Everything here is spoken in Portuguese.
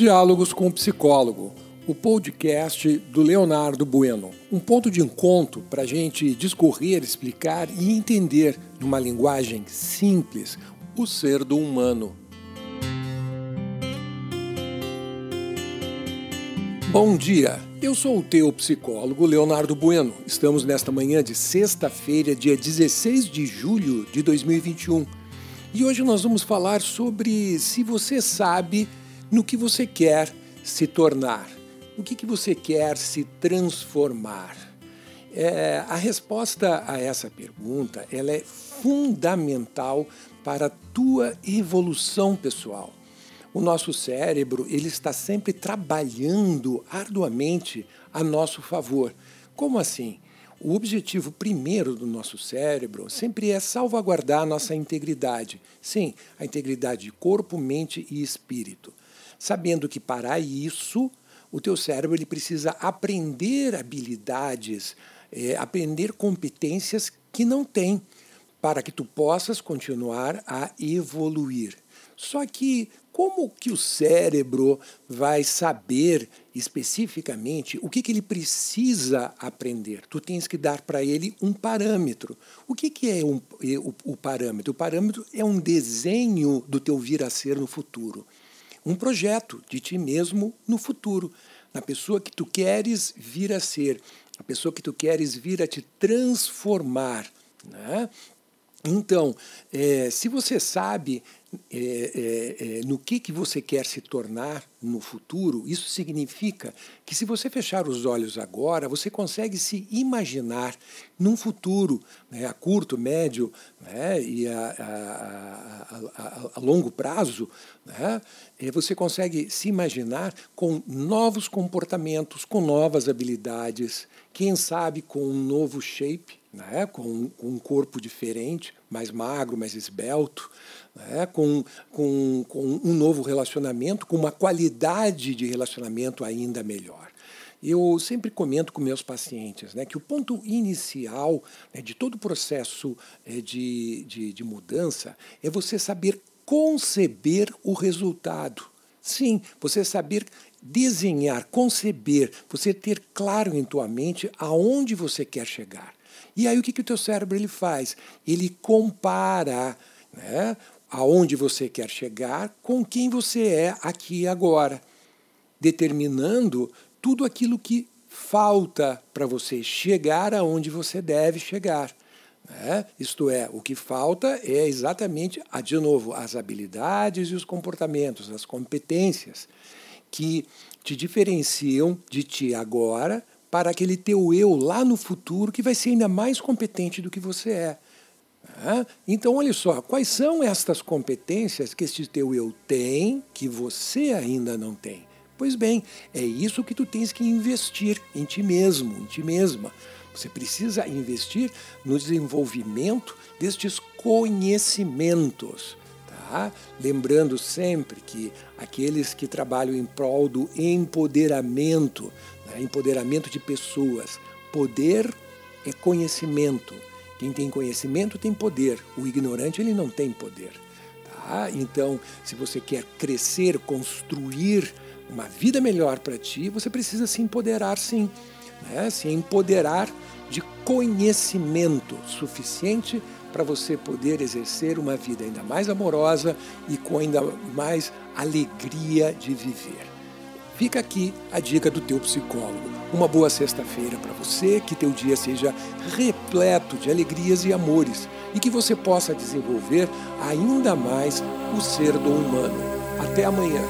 Diálogos com o Psicólogo, o podcast do Leonardo Bueno. Um ponto de encontro para a gente discorrer, explicar e entender, numa linguagem simples, o ser do humano. Bom dia, eu sou o teu psicólogo Leonardo Bueno. Estamos nesta manhã de sexta-feira, dia 16 de julho de 2021. E hoje nós vamos falar sobre se você sabe no que você quer se tornar, o que, que você quer se transformar. É, a resposta a essa pergunta ela é fundamental para a tua evolução pessoal. O nosso cérebro ele está sempre trabalhando arduamente a nosso favor. Como assim? O objetivo primeiro do nosso cérebro sempre é salvaguardar a nossa integridade. Sim, a integridade de corpo, mente e espírito sabendo que para isso o teu cérebro ele precisa aprender habilidades, é, aprender competências que não tem, para que tu possas continuar a evoluir. Só que como que o cérebro vai saber especificamente o que, que ele precisa aprender? Tu tens que dar para ele um parâmetro. O que, que é um, é, o, o parâmetro? O parâmetro é um desenho do teu vir a ser no futuro um projeto de ti mesmo no futuro, na pessoa que tu queres vir a ser, a pessoa que tu queres vir a te transformar. Né? Então, é, se você sabe é, é, é, no que, que você quer se tornar no futuro, isso significa que se você fechar os olhos agora, você consegue se imaginar num futuro né, a curto, médio né, e a, a, a, a longo prazo, né, é, você consegue se imaginar com novos comportamentos, com novas habilidades, quem sabe com um novo shape, né, com, com um corpo diferente, mais magro, mais esbelto, né, com, com, com um novo relacionamento, com uma qualidade de relacionamento ainda melhor. Eu sempre comento com meus pacientes né, que o ponto inicial né, de todo o processo é, de, de, de mudança é você saber conceber o resultado. Sim, você saber desenhar, conceber, você ter claro em tua mente aonde você quer chegar. E aí o que, que o teu cérebro ele faz? Ele compara né, aonde você quer chegar com quem você é aqui e agora, determinando tudo aquilo que falta para você chegar aonde você deve chegar. Né? Isto é, o que falta é exatamente, de novo, as habilidades e os comportamentos, as competências que te diferenciam de ti agora para aquele teu eu lá no futuro que vai ser ainda mais competente do que você é. Então, olha só, quais são estas competências que este teu eu tem que você ainda não tem? Pois bem, é isso que tu tens que investir em ti mesmo, em ti mesma. Você precisa investir no desenvolvimento destes conhecimentos. Tá? Lembrando sempre que aqueles que trabalham em prol do empoderamento, né? empoderamento de pessoas, poder é conhecimento. Quem tem conhecimento tem poder, o ignorante ele não tem poder. Tá? Então, se você quer crescer, construir uma vida melhor para ti, você precisa se empoderar sim. Né? Se empoderar de conhecimento suficiente para você poder exercer uma vida ainda mais amorosa e com ainda mais alegria de viver. Fica aqui a dica do teu psicólogo. Uma boa sexta-feira para você, que teu dia seja repleto de alegrias e amores e que você possa desenvolver ainda mais o ser do humano. Até amanhã.